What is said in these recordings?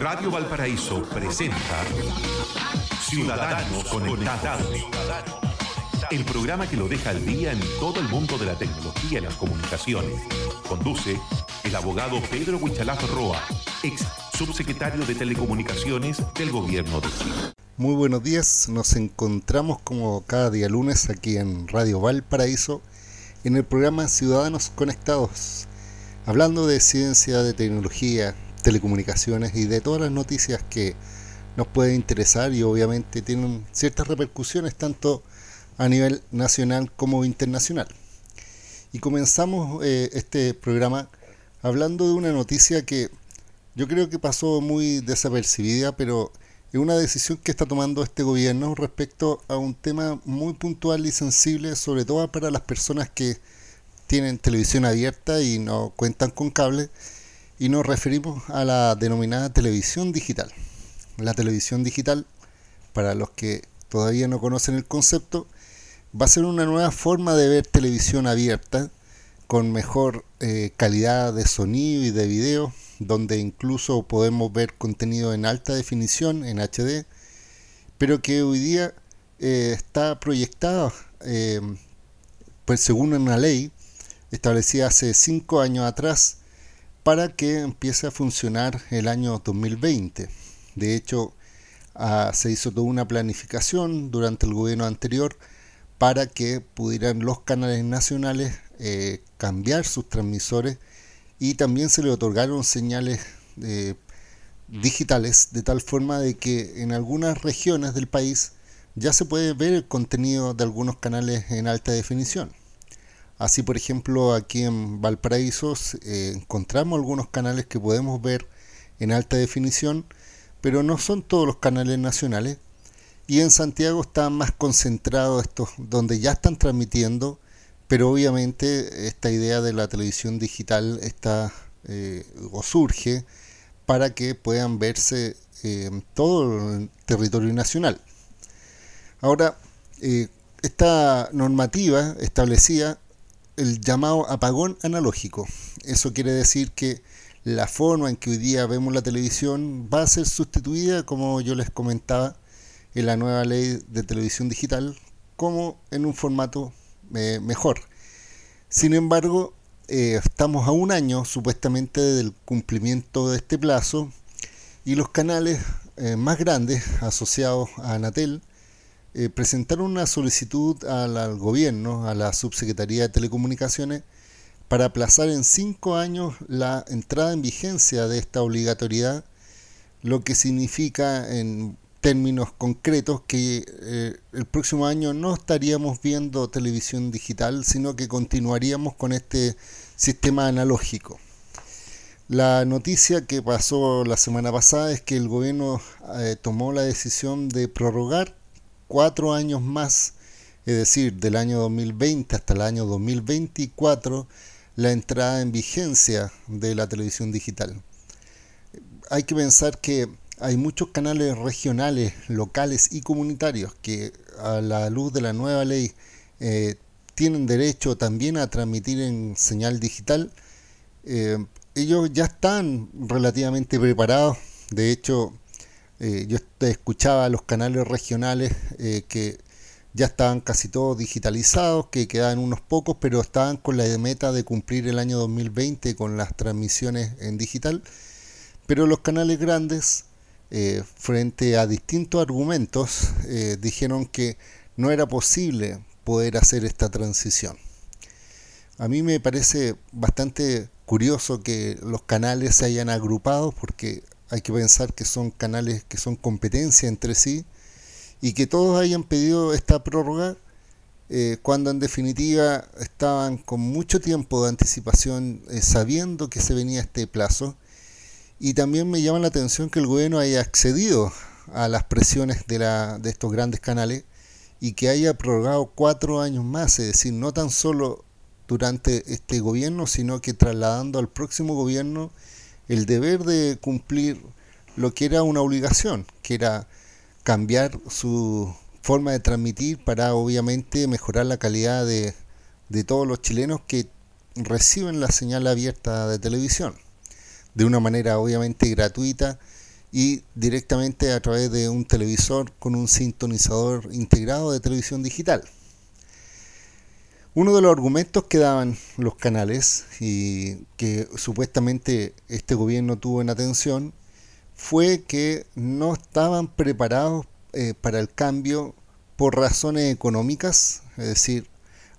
Radio Valparaíso presenta Ciudadanos Conectados. El programa que lo deja al día en todo el mundo de la tecnología y las comunicaciones. Conduce el abogado Pedro Huichalaf Roa, ex subsecretario de Telecomunicaciones del Gobierno de Chile. Muy buenos días, nos encontramos como cada día lunes aquí en Radio Valparaíso en el programa Ciudadanos Conectados, hablando de ciencia, de tecnología, telecomunicaciones y de todas las noticias que nos pueden interesar y obviamente tienen ciertas repercusiones tanto a nivel nacional como internacional. Y comenzamos eh, este programa hablando de una noticia que yo creo que pasó muy desapercibida, pero es una decisión que está tomando este gobierno respecto a un tema muy puntual y sensible, sobre todo para las personas que tienen televisión abierta y no cuentan con cable, y nos referimos a la denominada televisión digital. La televisión digital, para los que todavía no conocen el concepto, va a ser una nueva forma de ver televisión abierta con mejor eh, calidad de sonido y de video, donde incluso podemos ver contenido en alta definición, en HD, pero que hoy día eh, está proyectada, eh, pues según una ley establecida hace cinco años atrás, para que empiece a funcionar el año 2020. De hecho, ah, se hizo toda una planificación durante el gobierno anterior para que pudieran los canales nacionales eh, cambiar sus transmisores y también se le otorgaron señales eh, digitales de tal forma de que en algunas regiones del país ya se puede ver el contenido de algunos canales en alta definición. Así, por ejemplo, aquí en Valparaíso eh, encontramos algunos canales que podemos ver en alta definición, pero no son todos los canales nacionales. Y en Santiago están más concentrados estos, donde ya están transmitiendo, pero obviamente esta idea de la televisión digital está eh, o surge para que puedan verse eh, todo el territorio nacional. Ahora, esta normativa establecía el llamado apagón analógico. Eso quiere decir que la forma en que hoy día vemos la televisión va a ser sustituida, como yo les comentaba, en la nueva ley de televisión digital, como en un formato eh, mejor. Sin embargo, eh, estamos a un año supuestamente del cumplimiento de este plazo y los canales eh, más grandes asociados a Anatel eh, presentaron una solicitud al, gobierno, a la Subsecretaría de Telecomunicaciones, para aplazar en cinco años la entrada en vigencia de esta obligatoriedad, lo que significa en términos concretos que eh, el próximo año no estaríamos viendo televisión digital, sino que continuaríamos con este sistema analógico. La noticia que pasó la semana pasada es que el gobierno eh, tomó la decisión de prorrogar cuatro años más, es decir, del año 2020 hasta el año 2024, la entrada en vigencia de la televisión digital. Hay que pensar que hay muchos canales regionales, locales y comunitarios que a la luz de la nueva ley eh, tienen derecho también a transmitir en señal digital. Eh, ellos ya están relativamente preparados. De hecho, eh, yo escuchaba los canales regionales eh, que ya estaban casi todos digitalizados, que quedaban unos pocos, pero estaban con la meta de cumplir el año 2020 con las transmisiones en digital. Pero los canales grandes, eh, frente a distintos argumentos, dijeron que no era posible poder hacer esta transición. A mí me parece bastante curioso que los canales se hayan agrupado porque hay que pensar que son canales que son competencia entre sí y que todos hayan pedido esta prórroga eh, cuando en definitiva estaban con mucho tiempo de anticipación eh, sabiendo que se venía este plazo. Y también me llama la atención que el gobierno haya accedido a las presiones de, la, de estos grandes canales y que haya prorrogado cuatro años más, es decir, no tan solo durante este gobierno, sino que trasladando al próximo gobierno el deber de cumplir lo que era una obligación, que era cambiar su forma de transmitir para obviamente mejorar la calidad de, todos los chilenos que reciben la señal abierta de televisión, de una manera obviamente gratuita y directamente a través de un televisor con un sintonizador integrado de televisión digital. Uno de los argumentos que daban los canales y que supuestamente este gobierno tuvo en atención fue que no estaban preparados eh, para el cambio por razones económicas, es decir,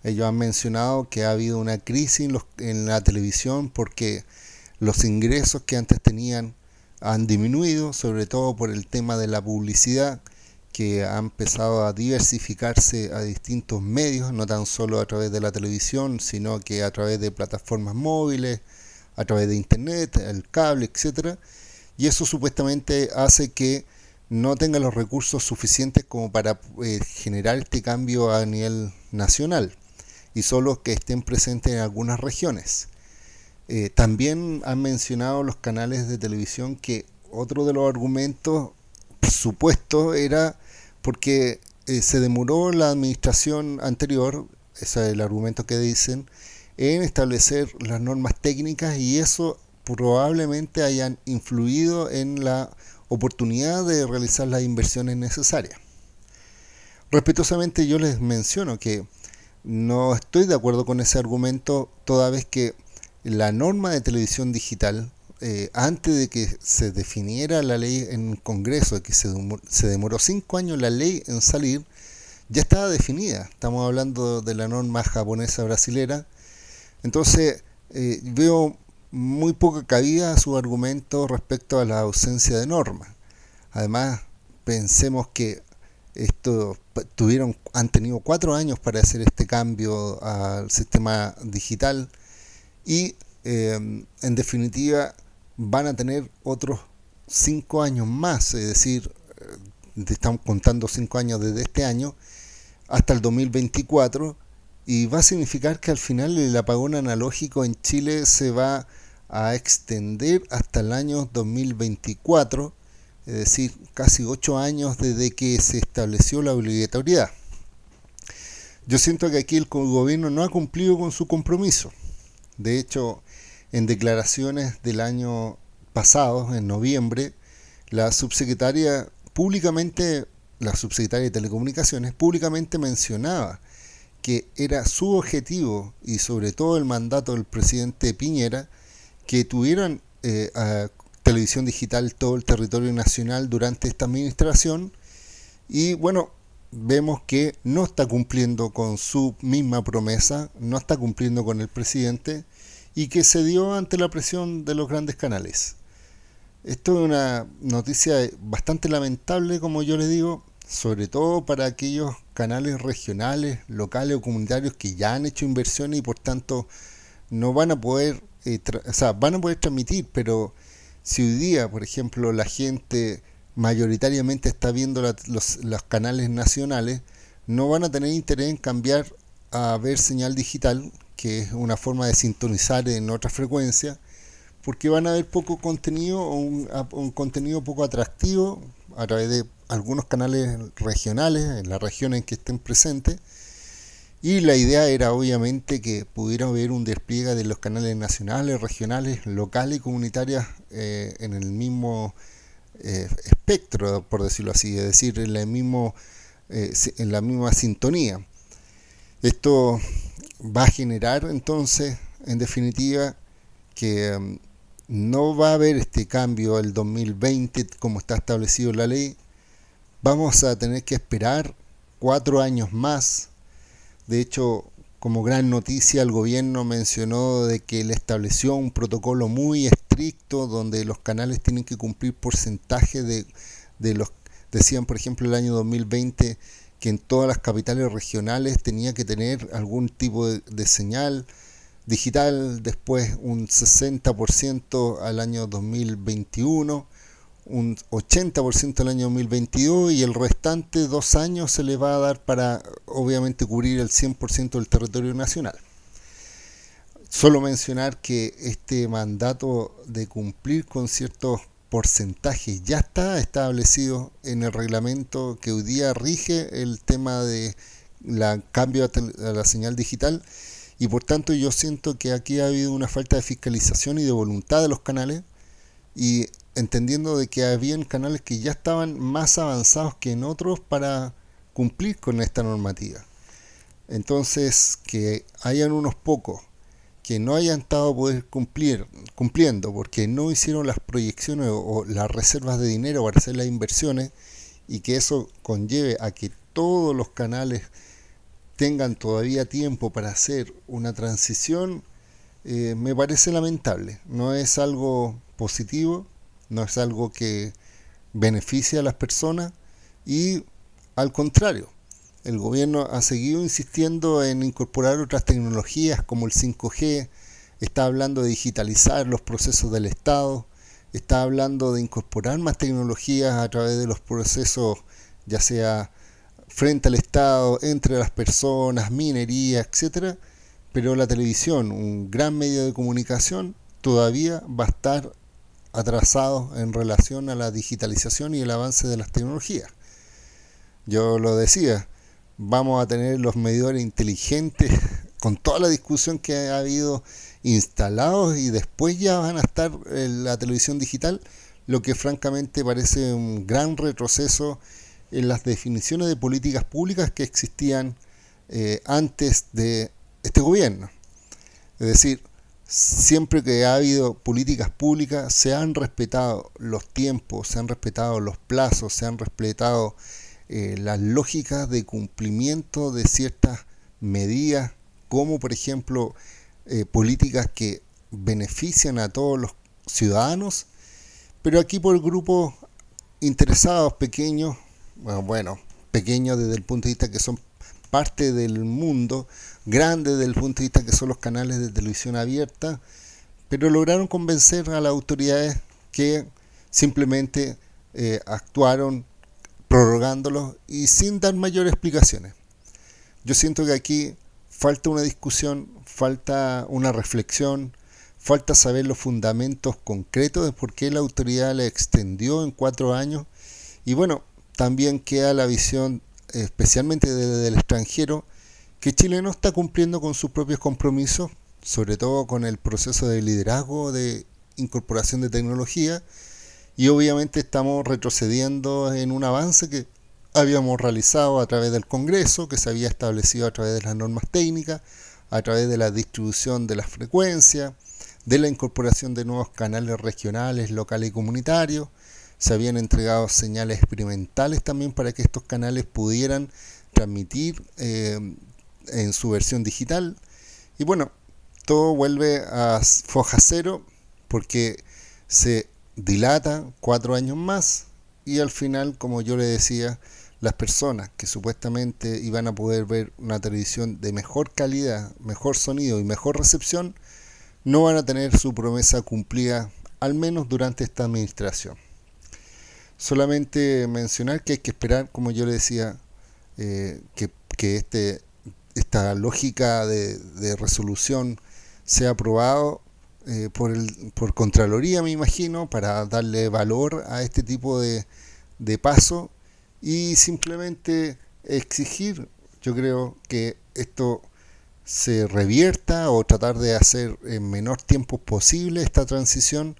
ellos han mencionado que ha habido una crisis en, la televisión porque los ingresos que antes tenían han disminuido, sobre todo por el tema de la publicidad, que ha empezado a diversificarse a distintos medios, no tan solo a través de la televisión, sino que a través de plataformas móviles, a través de internet, el cable, etcétera, y eso supuestamente hace que no tenga los recursos suficientes como para eh, generar este cambio a nivel nacional y solo que estén presentes en algunas regiones. Eh, también han mencionado los canales de televisión que otro de los argumentos supuestos era porque eh, se demoró la administración anterior, ese es el argumento que dicen, en establecer las normas técnicas y eso probablemente hayan influido en la oportunidad de realizar las inversiones necesarias. Respetuosamente yo les menciono que no estoy de acuerdo con ese argumento toda vez que la norma de televisión digital, eh, antes de que se definiera la ley en el Congreso, que se, se demoró cinco años la ley en salir, ya estaba definida. Estamos hablando de la norma japonesa brasilera. Entonces, eh, veo muy poca cabida a su argumento respecto a la ausencia de normas. Además, pensemos que esto tuvieron, han tenido cuatro años para hacer este cambio al sistema digital y eh, en definitiva van a tener otros cinco años más, es decir, eh, estamos contando cinco años desde este año hasta el 2024 y va a significar que al final el apagón analógico en Chile se va a extender hasta el año 2024, es decir, casi ocho años desde que se estableció la obligatoriedad. Yo siento que aquí el gobierno no ha cumplido con su compromiso. De hecho, en declaraciones del año pasado, en noviembre, la subsecretaria públicamente, la subsecretaria de Telecomunicaciones públicamente mencionaba que era su objetivo y sobre todo el mandato del presidente Piñera que tuvieran eh, televisión digital todo el territorio nacional durante esta administración. Y bueno, vemos que no está cumpliendo con su misma promesa, no está cumpliendo con el presidente y que se dio ante la presión de los grandes canales. Esto es una noticia bastante lamentable, como yo les digo, sobre todo para aquellos canales regionales, locales o comunitarios que ya han hecho inversiones y por tanto no van a poder eh, o sea, van a poder transmitir, pero si hoy día, por ejemplo, la gente mayoritariamente está viendo los, los canales nacionales, no van a tener interés en cambiar a ver señal digital, que es una forma de sintonizar en otra frecuencia, porque van a ver poco contenido o un, contenido poco atractivo a través de algunos canales regionales, en la región en que estén presentes, y la idea era obviamente que pudiera haber un despliegue de los canales nacionales, regionales, locales y comunitarios eh, en el mismo eh, espectro, por decirlo así, es decir, en, el mismo, eh, en la misma sintonía. Esto va a generar entonces, en definitiva, que mm, no va a haber este cambio el 2020 como está establecido la ley. Vamos a tener que esperar cuatro años más de hecho, como gran noticia, el gobierno mencionó de que le estableció un protocolo muy estricto donde los canales tienen que cumplir porcentaje de, de los, decían por ejemplo el año 2020 que en todas las capitales regionales tenía que tener algún tipo de, de señal digital, después un 60% al año 2021 un 80% el año 2022 y el restante dos años se le va a dar para obviamente cubrir el 100% del territorio nacional. Solo mencionar que este mandato de cumplir con ciertos porcentajes ya está establecido en el reglamento que hoy día rige el tema de la cambio a la señal digital y por tanto yo siento que aquí ha habido una falta de fiscalización y de voluntad de los canales y entendiendo de que habían canales que ya estaban más avanzados que en otros para cumplir con esta normativa. Entonces, que hayan unos pocos que no hayan estado poder cumplir, cumpliendo porque no hicieron las proyecciones o, las reservas de dinero para hacer las inversiones y que eso conlleve a que todos los canales tengan todavía tiempo para hacer una transición, eh, me parece lamentable. No es algo positivo, no es algo que beneficie a las personas y al contrario, el gobierno ha seguido insistiendo en incorporar otras tecnologías como el 5G, está hablando de digitalizar los procesos del Estado, está hablando de incorporar más tecnologías a través de los procesos, ya sea frente al Estado, entre las personas, minería, etcétera, pero la televisión, un gran medio de comunicación, todavía va a estar atrasado en relación a la digitalización y el avance de las tecnologías. Yo lo decía, vamos a tener los medidores inteligentes con toda la discusión que ha habido instalados y después ya van a estar en la televisión digital, lo que francamente parece un gran retroceso en las definiciones de políticas públicas que existían eh, antes de este gobierno. Es decir, siempre que ha habido políticas públicas se han respetado los tiempos, se han respetado los plazos, se han respetado eh, las lógicas de cumplimiento de ciertas medidas, como por ejemplo eh, políticas que benefician a todos los ciudadanos, pero aquí por grupos interesados pequeños, bueno, pequeños desde el punto de vista que son parte del mundo, grandes desde el punto de vista que son los canales de televisión abierta, pero lograron convencer a las autoridades que simplemente eh, actuaron prorrogándolos y sin dar mayores explicaciones. Yo siento que aquí falta una discusión, falta una reflexión, falta saber los fundamentos concretos de por qué la autoridad le extendió en cuatro años y bueno, también queda la visión especialmente desde el extranjero que Chile no está cumpliendo con sus propios compromisos, sobre todo con el proceso de liderazgo de incorporación de tecnología y obviamente estamos retrocediendo en un avance que habíamos realizado a través del Congreso, que se había establecido a través de las normas técnicas, a través de la distribución de las frecuencias, de la incorporación de nuevos canales regionales, locales y comunitarios. Se habían entregado señales experimentales también para que estos canales pudieran transmitir eh, en su versión digital. Y bueno, todo vuelve a foja cero porque se dilata cuatro años más y al final, como yo le decía, las personas que supuestamente iban a poder ver una televisión de mejor calidad, mejor sonido y mejor recepción, no van a tener su promesa cumplida, al menos durante esta administración. Solamente mencionar que hay que esperar, como yo le decía, eh, que, este, esta lógica de, de resolución sea aprobado eh, por, el, por Contraloría, me imagino, para darle valor a este tipo de, de paso y simplemente exigir, yo creo que esto se revierta o tratar de hacer en menor tiempo posible esta transición,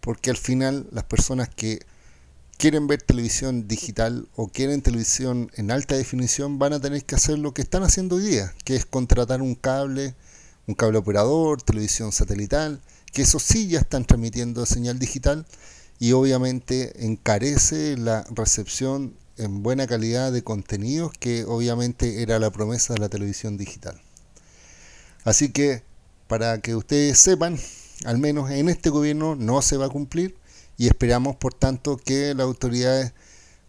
porque al final las personas que quieren ver televisión digital o quieren televisión en alta definición van a tener que hacer lo que están haciendo hoy día, que es contratar un cable un cable operador, televisión satelital, que eso sí ya están transmitiendo señal digital y obviamente encarece la recepción en buena calidad de contenidos que obviamente era la promesa de la televisión digital. Así que para que ustedes sepan, al menos en este gobierno no se va a cumplir y esperamos por tanto que las autoridades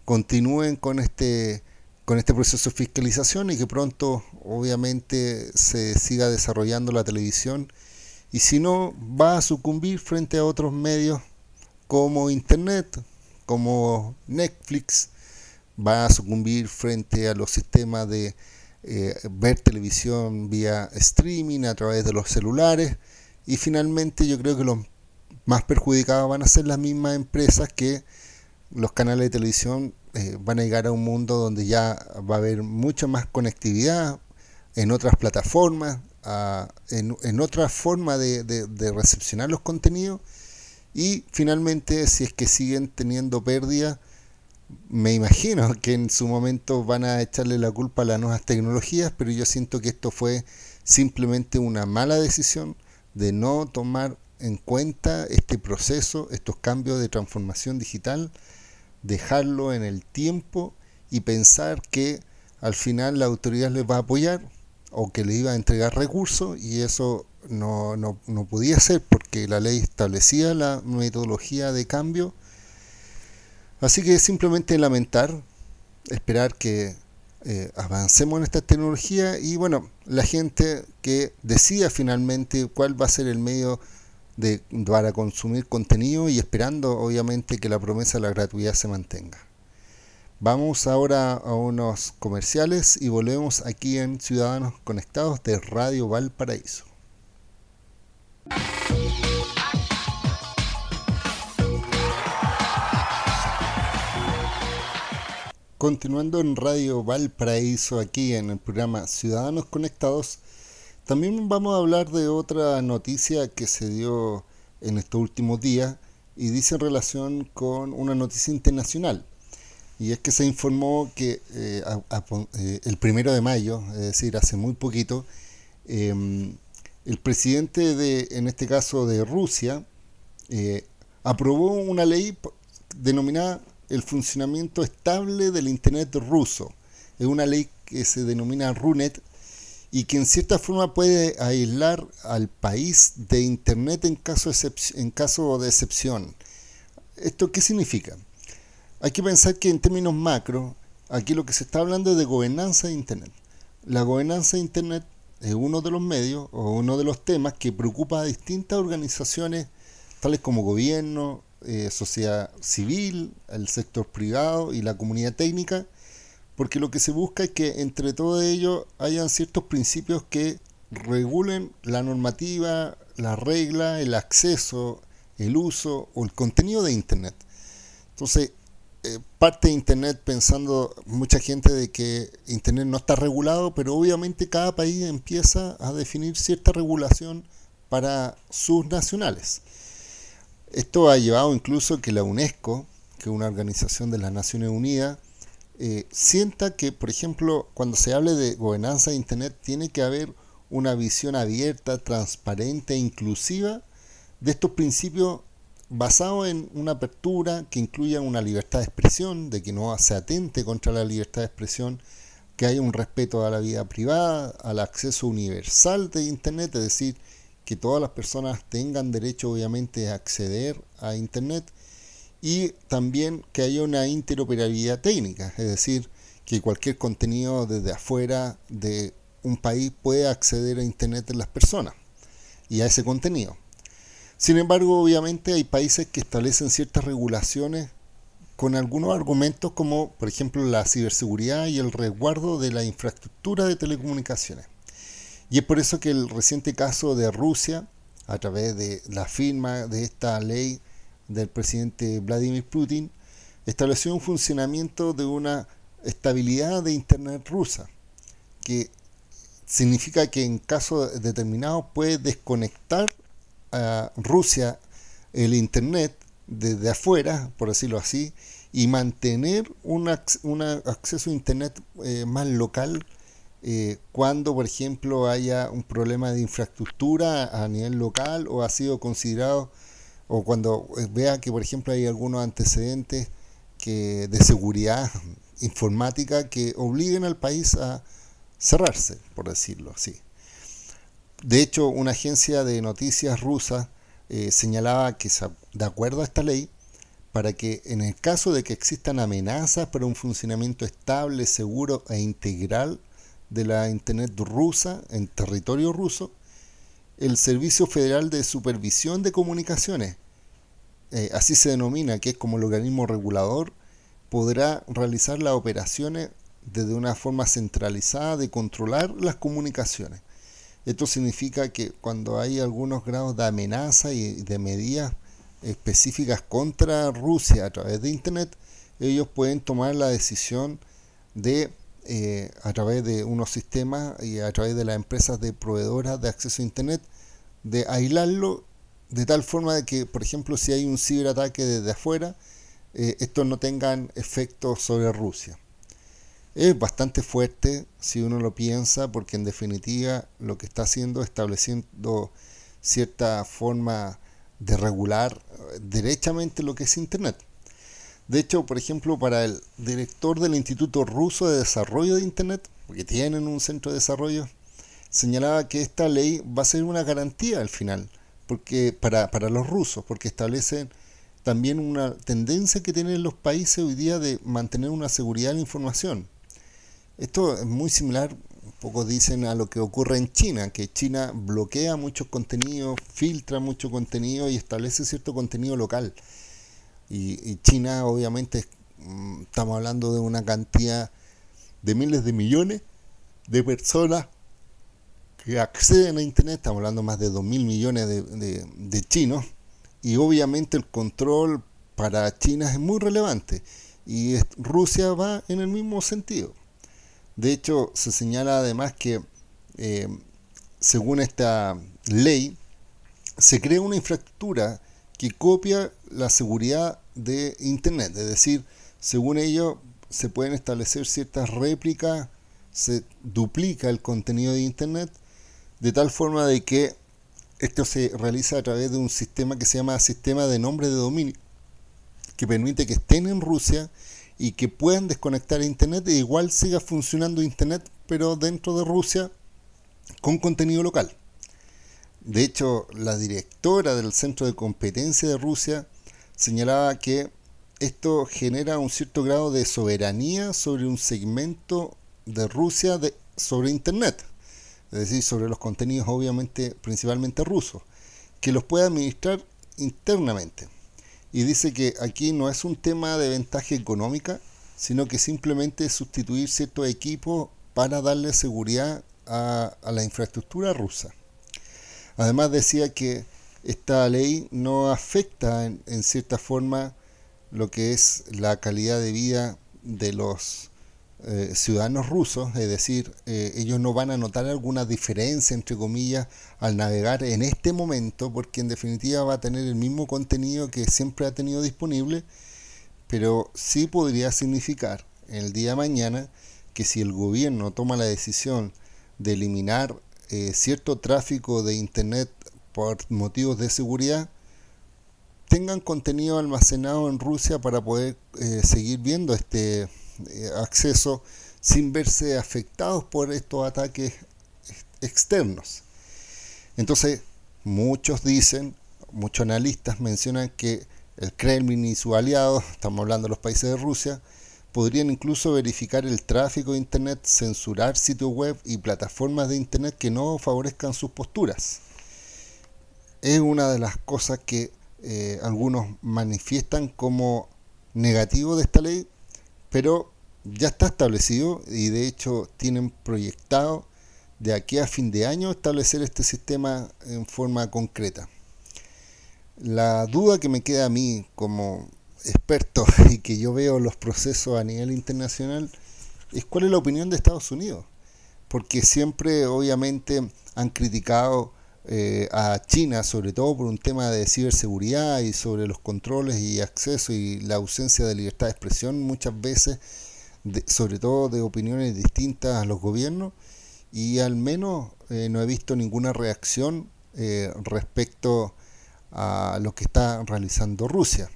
continúen con este con este proceso de fiscalización y que pronto obviamente se siga desarrollando la televisión. Y si no va a sucumbir frente a otros medios como internet, como Netflix, va a sucumbir frente a los sistemas de eh, ver televisión vía streaming a través de los celulares. Y finalmente yo creo que los más perjudicados van a ser las mismas empresas que los canales de televisión eh, van a llegar a un mundo donde ya va a haber mucha más conectividad en otras plataformas, en, otra forma de, recepcionar los contenidos. Y finalmente, si es que siguen teniendo pérdida, me imagino que en su momento van a echarle la culpa a las nuevas tecnologías, pero yo siento que esto fue simplemente una mala decisión de no tomar en cuenta este proceso, estos cambios de transformación digital, dejarlo en el tiempo y pensar que al final la autoridad les va a apoyar o que le iba a entregar recursos y eso no, no, no podía ser porque la ley establecía la metodología de cambio. Así que simplemente lamentar, esperar que eh, avancemos en esta tecnología y bueno, la gente que decida finalmente cuál va a ser el medio de, para consumir contenido y esperando obviamente que la promesa de la gratuidad se mantenga. Vamos ahora a unos comerciales y volvemos aquí en Ciudadanos Conectados de Radio Valparaíso. Continuando en Radio Valparaíso, aquí en el programa Ciudadanos Conectados, también vamos a hablar de otra noticia que se dio en estos últimos días y dice en relación con una noticia internacional y es que se informó que eh, eh, el primero de mayo, es decir, hace muy poquito, em, el presidente de, en este caso de Rusia, eh, aprobó una ley denominada el funcionamiento estable del Internet ruso. Es una ley que se denomina RUNET y que en cierta forma puede aislar al país de Internet en caso, en caso de excepción. ¿Esto qué significa? Hay que pensar que en términos macro, aquí lo que se está hablando es de gobernanza de Internet. La gobernanza de Internet es uno de los medios o uno de los temas que preocupa a distintas organizaciones, tales como gobierno, eh, sociedad civil, el sector privado y la comunidad técnica, porque lo que se busca es que entre todos ellos hayan ciertos principios que regulen la normativa, la regla, el acceso, el uso o el contenido de Internet. Entonces, eh, parte de Internet pensando mucha gente de que Internet no está regulado, pero obviamente cada país empieza a definir cierta regulación para sus nacionales. Esto ha llevado incluso que la UNESCO, que es una organización de las Naciones Unidas, eh, sienta que, por ejemplo, cuando se hable de gobernanza de Internet, tiene que haber una visión abierta, transparente e inclusiva de estos principios basado en una apertura que incluya una libertad de expresión, de que no se atente contra la libertad de expresión, que haya un respeto a la vida privada, al acceso universal de Internet, es decir, que todas las personas tengan derecho obviamente a acceder a Internet y también que haya una interoperabilidad técnica, es decir, que cualquier contenido desde afuera de un país pueda acceder a Internet de las personas y a ese contenido. Sin embargo, obviamente hay países que establecen ciertas regulaciones con algunos argumentos como, por ejemplo, la ciberseguridad y el resguardo de la infraestructura de telecomunicaciones. Y es por eso que el reciente caso de Rusia, a través de la firma de esta ley del presidente Vladimir Putin, estableció un funcionamiento de una estabilidad de Internet rusa, que significa que en casos determinados puede desconectar a Rusia el Internet desde afuera, por decirlo así, y mantener un, acceso a Internet eh, más local eh, cuando, por ejemplo, haya un problema de infraestructura a nivel local o ha sido considerado, o cuando eh, vea que, por ejemplo, hay algunos antecedentes que, de seguridad informática que obliguen al país a cerrarse, por decirlo así. De hecho, una agencia de noticias rusa eh, señalaba que, de acuerdo a esta ley, para que en el caso de que existan amenazas para un funcionamiento estable, seguro e integral de la Internet rusa en territorio ruso, el Servicio Federal de Supervisión de Comunicaciones, eh, así se denomina, que es como el organismo regulador, podrá realizar las operaciones desde una forma centralizada de controlar las comunicaciones. Esto significa que cuando hay algunos grados de amenaza y de medidas específicas contra Rusia a través de Internet, ellos pueden tomar la decisión de, eh, a través de unos sistemas y a través de las empresas de proveedoras de acceso a Internet, de aislarlo de tal forma de que, por ejemplo, si hay un ciberataque desde afuera, eh, estos no tengan efecto sobre Rusia. Es bastante fuerte si uno lo piensa, porque en definitiva lo que está haciendo es estableciendo cierta forma de regular eh, derechamente lo que es Internet. De hecho, por ejemplo, para el director del Instituto Ruso de Desarrollo de Internet, porque tienen un centro de desarrollo, señalaba que esta ley va a ser una garantía al final porque para, para los rusos, porque establecen también una tendencia que tienen los países hoy día de mantener una seguridad de la información. Esto es muy similar, un poco dicen, a lo que ocurre en China, que China bloquea muchos contenidos, filtra mucho contenido y establece cierto contenido local. Y, y China, obviamente, mm, estamos hablando de una cantidad de miles de millones de personas que acceden a Internet, estamos hablando más de 2 mil millones de, chinos, y obviamente el control para China es muy relevante, y Rusia va en el mismo sentido. De hecho, se señala además que, eh, según esta ley, se crea una infraestructura que copia la seguridad de Internet, es decir, según ello, se pueden establecer ciertas réplicas, se duplica el contenido de Internet, de tal forma de que esto se realiza a través de un sistema que se llama sistema de nombre de dominio, que permite que estén en Rusia y que puedan desconectar Internet e igual siga funcionando Internet, pero dentro de Rusia con contenido local. De hecho, la directora del Centro de Competencia de Rusia señalaba que esto genera un cierto grado de soberanía sobre un segmento de Rusia de, sobre Internet es decir, sobre los contenidos obviamente principalmente rusos, que los puede administrar internamente. Y dice que aquí no es un tema de ventaja económica, sino que simplemente sustituir ciertos equipos para darle seguridad a, la infraestructura rusa. Además decía que esta ley no afecta en cierta forma lo que es la calidad de vida de los eh, ciudadanos rusos, es decir, eh, ellos no van a notar alguna diferencia, entre comillas, al navegar en este momento, porque en definitiva va a tener el mismo contenido que siempre ha tenido disponible, pero sí podría significar el día de mañana que si el gobierno toma la decisión de eliminar eh, cierto tráfico de Internet por motivos de seguridad, tengan contenido almacenado en Rusia para poder seguir viendo este eh, acceso sin verse afectados por estos ataques externos. Entonces, muchos dicen, muchos analistas mencionan que el Kremlin y sus aliados, estamos hablando de los países de Rusia, podrían incluso verificar el tráfico de Internet, censurar sitios web y plataformas de Internet que no favorezcan sus posturas. Es una de las cosas que eh, algunos manifiestan como negativo de esta ley, pero ya está establecido y de hecho tienen proyectado de aquí a fin de año establecer este sistema en forma concreta. La duda que me queda a mí como experto y que yo veo los procesos a nivel internacional es cuál es la opinión de Estados Unidos. Porque siempre obviamente han criticado eh, a China, sobre todo por un tema de ciberseguridad y sobre los controles y acceso y la ausencia de libertad de expresión muchas veces, sobre todo de opiniones distintas a los gobiernos, y al menos eh, no he visto ninguna reacción eh, respecto a lo que está realizando Rusia.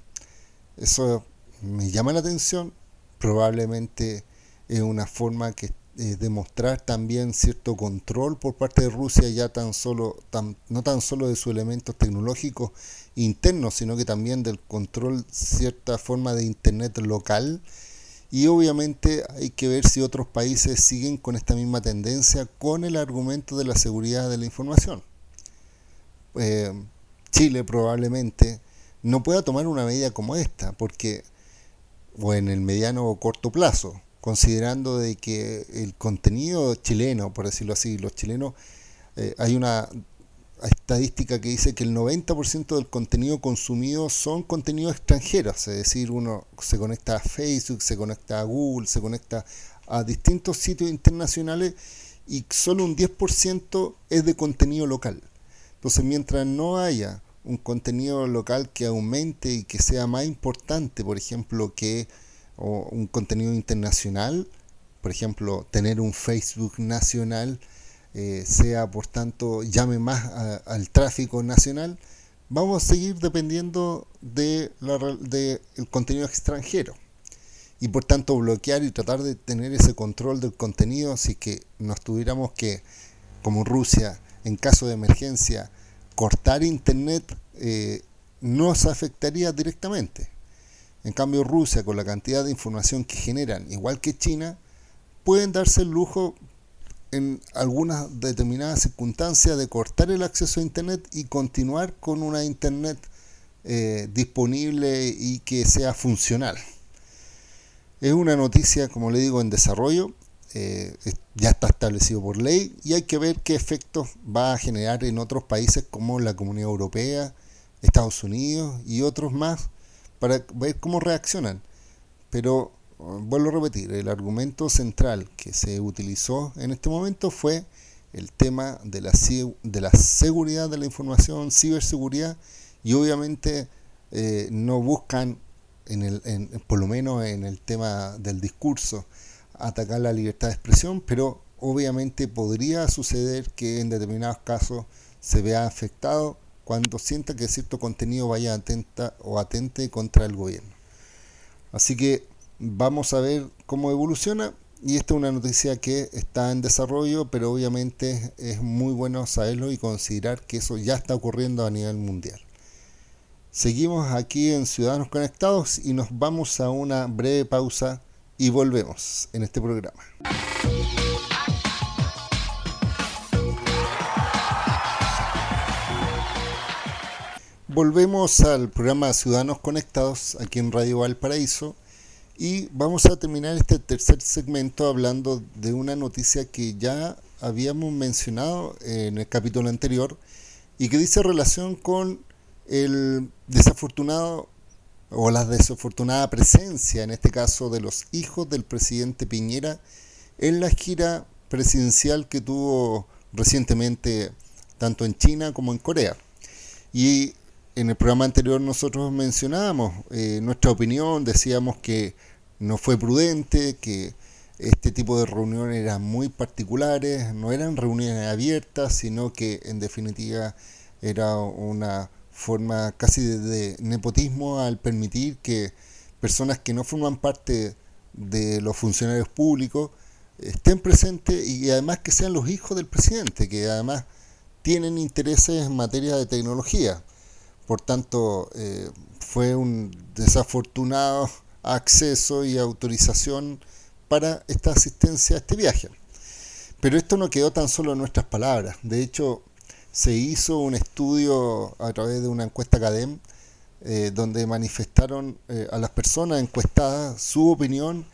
Eso me llama la atención, probablemente es una forma que eh, demostrar también cierto control por parte de Rusia ya tan solo tan, no tan solo de sus elementos tecnológicos internos sino que también del control cierta forma de internet local. Y obviamente hay que ver si otros países siguen con esta misma tendencia con el argumento de la seguridad de la información. Eh, Chile probablemente no pueda tomar una medida como esta porque o en el mediano o corto plazo considerando de que el contenido chileno, por decirlo así, los chilenos, eh, hay una estadística que dice que el 90% del contenido consumido son contenidos extranjeros, es decir, uno se conecta a Facebook, se conecta a Google, se conecta a distintos sitios internacionales y solo un 10% es de contenido local. Entonces, mientras no haya un contenido local que aumente y que sea más importante, por ejemplo, que un contenido internacional, por ejemplo, tener un Facebook nacional, eh, sea por tanto, llame más al tráfico nacional, vamos a seguir dependiendo del de contenido extranjero. Y por tanto bloquear y tratar de tener ese control del contenido si que nos tuviéramos que, como Rusia, en caso de emergencia, cortar internet, eh, nos afectaría directamente. En cambio, Rusia, con la cantidad de información que generan, igual que China, pueden darse el lujo en algunas determinadas circunstancias de cortar el acceso a Internet y continuar con una Internet eh, disponible y que sea funcional. Es una noticia, como le digo, en desarrollo, eh, ya está establecido por ley y hay que ver qué efectos va a generar en otros países como la Comunidad Europea, Estados Unidos y otros más para ver cómo reaccionan. Pero vuelvo a repetir, el argumento central que se utilizó en este momento fue el tema de la, de la seguridad de la información, ciberseguridad, y obviamente eh, no buscan, en el, por lo menos en el tema del discurso, atacar la libertad de expresión, pero obviamente podría suceder que en determinados casos se vea afectado cuando sienta que cierto contenido vaya atenta o atente contra el gobierno. Así que Vamos a ver cómo evoluciona. Y esta es una noticia que está en desarrollo, pero obviamente es muy bueno saberlo y considerar que eso ya está ocurriendo a nivel mundial. Seguimos aquí en Ciudadanos Conectados y nos vamos a una breve pausa y volvemos en este programa. Volvemos al programa Ciudadanos Conectados aquí en Radio Valparaíso y vamos a terminar este tercer segmento hablando de una noticia que ya habíamos mencionado en el capítulo anterior y que dice relación con el desafortunado o la desafortunada presencia, en este caso, de los hijos del presidente Piñera en la gira presidencial que tuvo recientemente tanto en China como en Corea. Y en el programa anterior nosotros mencionábamos eh, nuestra opinión, decíamos que no fue prudente, que este tipo de reuniones eran muy particulares, no eran reuniones abiertas, sino que en definitiva era una forma casi de, nepotismo al permitir que personas que no forman parte de los funcionarios públicos estén presentes y además que sean los hijos del presidente, que además tienen intereses en materia de tecnología. Por tanto, eh, fue un desafortunado acceso y autorización para esta asistencia a este viaje. Pero esto no quedó tan solo en nuestras palabras. De hecho, se hizo un estudio a través de una encuesta CADEM eh, donde manifestaron eh, a las personas encuestadas su opinión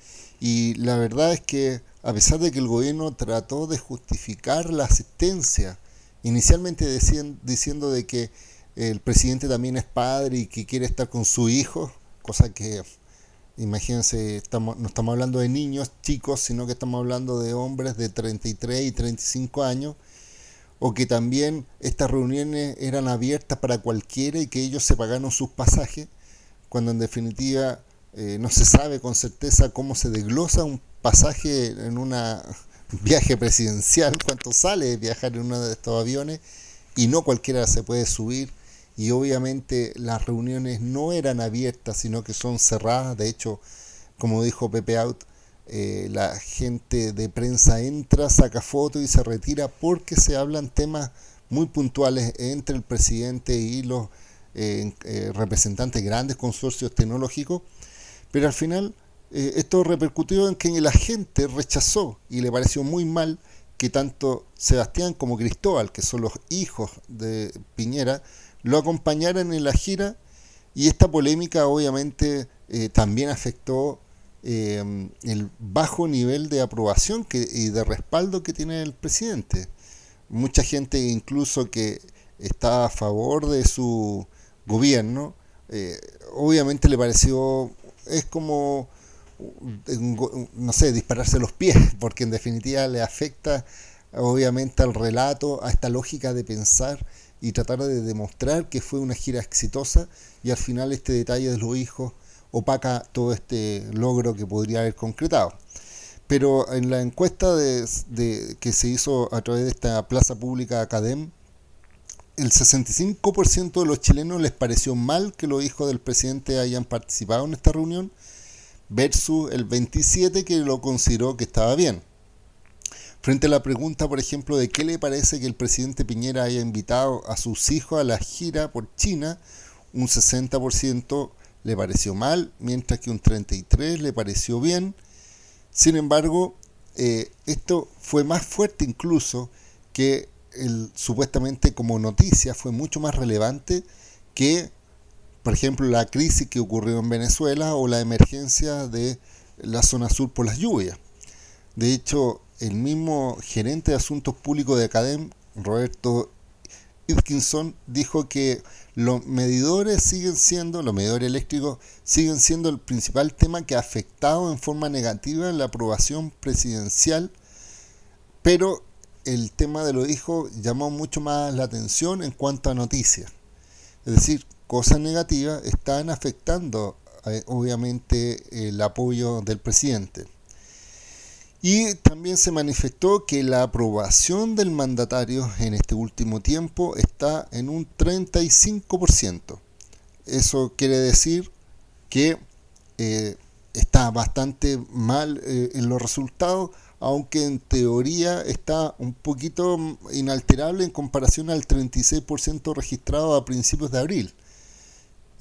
y la verdad es que a pesar de que el gobierno trató de justificar la asistencia, inicialmente diciendo de que el presidente también es padre y que quiere estar con su hijo, cosa que imagínense, estamos, no estamos hablando de niños chicos, sino que estamos hablando de hombres de 33 y 35 años, o que también estas reuniones eran abiertas para cualquiera y que ellos se pagaron sus pasajes, cuando en definitiva eh, no se sabe con certeza cómo se desglosa un pasaje en un viaje presidencial, cuánto sale viajar en uno de estos aviones, y no cualquiera se puede subir y obviamente las reuniones no eran abiertas, sino que son cerradas. De hecho, como dijo Pepe Out, eh, la gente de prensa entra, saca fotos y se retira porque se hablan temas muy puntuales entre el presidente y los eh, eh, representantes grandes consorcios tecnológicos. Pero al final esto repercutió en que la gente rechazó y le pareció muy mal que tanto Sebastián como Cristóbal, que son los hijos de Piñera, lo acompañaran en la gira y esta polémica obviamente también afectó eh, el bajo nivel de aprobación que, y de respaldo que tiene el presidente. Mucha gente incluso que está a favor de su gobierno, eh, obviamente le pareció, es como, no sé, dispararse los pies, porque en definitiva le afecta obviamente al relato, a esta lógica de pensar y tratar de demostrar que fue una gira exitosa y al final este detalle de los hijos opaca todo este logro que podría haber concretado. Pero en la encuesta que se hizo a través de esta plaza pública Academ, el 65% de los chilenos les pareció mal que los hijos del presidente hayan participado en esta reunión, versus el 27% que lo consideró que estaba bien. Frente a la pregunta, por ejemplo, de qué le parece que el presidente Piñera haya invitado a sus hijos a la gira por China, un 60% le pareció mal, mientras que un 33% le pareció bien. Sin embargo, eh, esto fue más fuerte incluso que el, supuestamente como noticia, fue mucho más relevante que, por ejemplo, la crisis que ocurrió en Venezuela o la emergencia de la zona sur por las lluvias. De hecho, el mismo gerente de asuntos públicos de Academ, Roberto Dijo que los medidores siguen siendo, los medidores eléctricos siguen siendo el principal tema que ha afectado en forma negativa la aprobación presidencial, pero el tema de los hijos llamó mucho más la atención en cuanto a noticias. Es decir, cosas negativas están afectando eh, obviamente el apoyo del presidente. Y también se manifestó que la aprobación del mandatario en este último tiempo está en un 35%. Eso quiere decir que eh, está bastante mal eh, en los resultados, aunque en teoría está un poquito inalterable en comparación al 36% registrado a principios de abril.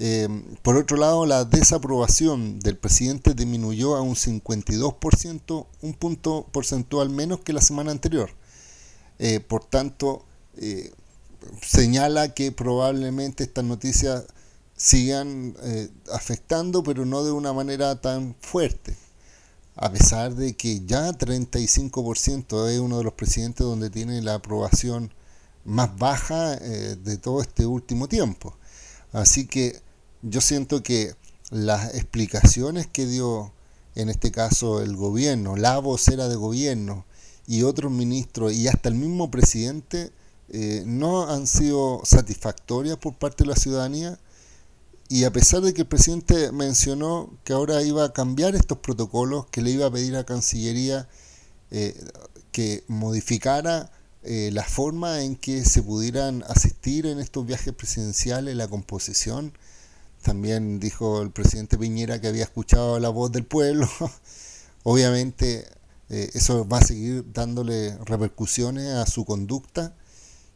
Em, por otro lado, la desaprobación del presidente disminuyó a un 52%, un punto porcentual menos que la semana anterior. Eh, por tanto, eh, señala que probablemente estas noticias sigan eh, afectando, pero no de una manera tan fuerte. A pesar de que ya 35% es uno de los presidentes donde tiene la aprobación más baja de todo este último tiempo. Así que yo siento que las explicaciones que dio en este caso el gobierno, la vocera de gobierno y otros ministros y hasta el mismo presidente eh, no han sido satisfactorias por parte de la ciudadanía. Y a pesar de que el presidente mencionó que ahora iba a cambiar estos protocolos, que le iba a pedir a Cancillería eh, que modificara eh, la forma en que se pudieran asistir en estos viajes presidenciales, la composición, también dijo el presidente Piñera que había escuchado la voz del pueblo. Obviamente eh, eso va a seguir dándole repercusiones a su conducta.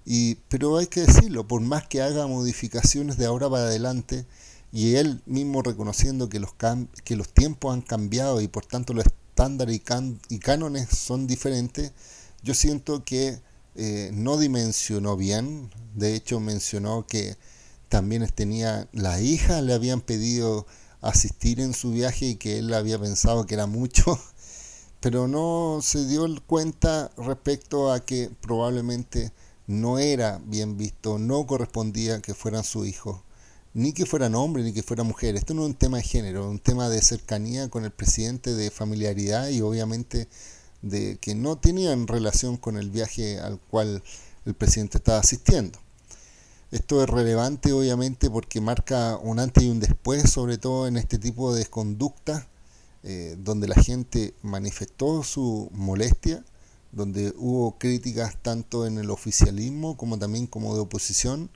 Y, pero hay que decirlo, por más que haga modificaciones de ahora para adelante, y él mismo reconociendo que los, que los tiempos han cambiado y por tanto los estándares y, cánones son diferentes, yo siento que eh, no dimensionó bien. De hecho, mencionó que también tenía la hija, le habían pedido asistir en su viaje y que él había pensado que era mucho, pero no se dio cuenta respecto a que probablemente no era bien visto, no correspondía que fueran su hijo, ni que fueran hombre, ni que fuera mujer. Esto no es un tema de género, es un tema de cercanía con el presidente, de familiaridad y obviamente de que no tenían relación con el viaje al cual el presidente estaba asistiendo. Esto es relevante obviamente porque marca un antes y un después, sobre todo en este tipo de conducta, eh, donde la gente manifestó su molestia, donde hubo críticas tanto en el oficialismo como también como de oposición.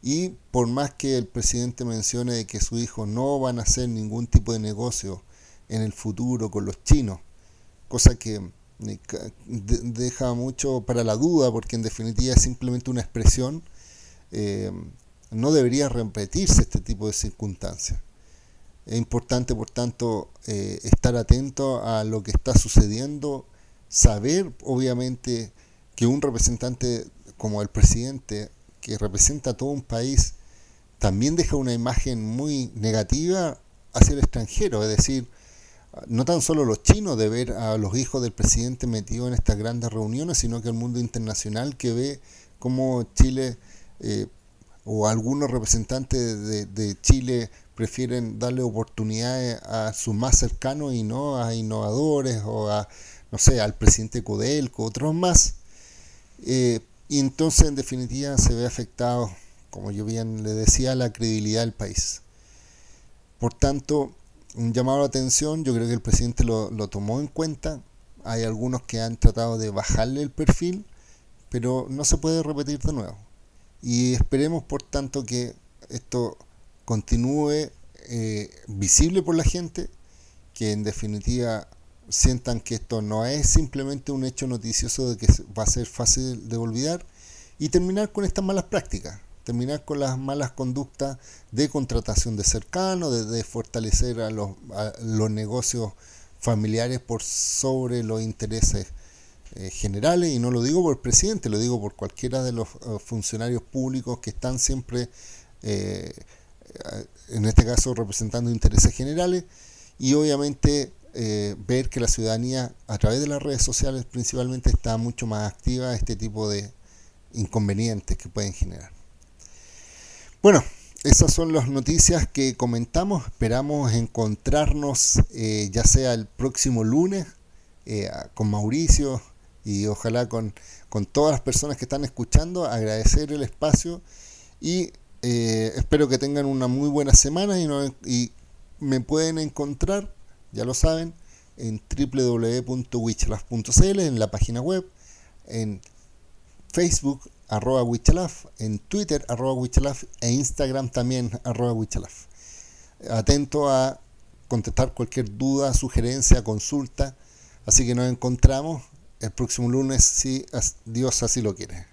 Y por más que el presidente mencione que sus hijos no van a hacer ningún tipo de negocio en el futuro con los chinos, cosa que eh, deja mucho para la duda porque en definitiva es simplemente una expresión eh, no debería repetirse este tipo de circunstancias. Es importante, por tanto, eh, estar atento a lo que está sucediendo, saber, obviamente, que un representante como el presidente, que representa a todo un país, también deja una imagen muy negativa hacia el extranjero, es decir, no tan solo los chinos de ver a los hijos del presidente metidos en estas grandes reuniones, sino que el mundo internacional que ve cómo Chile eh, o algunos representantes de, Chile prefieren darle oportunidades a sus más cercanos y no a innovadores o a, no sé, al presidente Codelco, otros más. Eh, y entonces en definitiva se ve afectado, como yo bien le decía, la credibilidad del país. Por tanto, un llamado de atención, yo creo que el presidente lo, lo tomó en cuenta, hay algunos que han tratado de bajarle el perfil, pero no se puede repetir de nuevo. Y esperemos, por tanto, que esto continúe eh, visible por la gente, que en definitiva sientan que esto no es simplemente un hecho noticioso de que va a ser fácil de olvidar y terminar con estas malas prácticas, terminar con las malas conductas de contratación de cercano, de, fortalecer a los, a los negocios familiares por sobre los intereses eh, generales, y no lo digo por el presidente, lo digo por cualquiera de los eh, funcionarios públicos que están siempre, eh, en este caso, representando intereses generales, y obviamente ver que la ciudadanía, a través de las redes sociales principalmente, está mucho más activa a este tipo de inconvenientes que pueden generar. Bueno, esas son las noticias que comentamos. Esperamos encontrarnos ya sea el próximo lunes con Mauricio y ojalá con, todas las personas que están escuchando agradecer el espacio y eh, espero que tengan una muy buena semana y, y me pueden encontrar, ya lo saben, en www.wichalaf.cl, en la página web, en Facebook, arroba Wichalaf, en Twitter, arroba Wichalaf, e Instagram también, arroba Wichalaf. Atento a contestar cualquier duda, sugerencia, consulta. Así que nos encontramos el próximo lunes si Dios así lo quiere.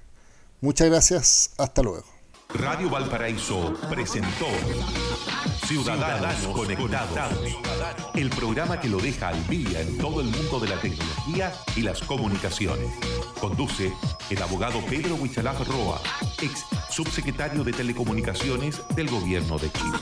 Muchas gracias, hasta luego. Radio Valparaíso presentó Ciudadanos, Conectados, el programa que lo deja al día en todo el mundo de la tecnología y las comunicaciones. Conduce el abogado Pedro Huichalaf Roa, ex subsecretario de Telecomunicaciones del Gobierno de Chile.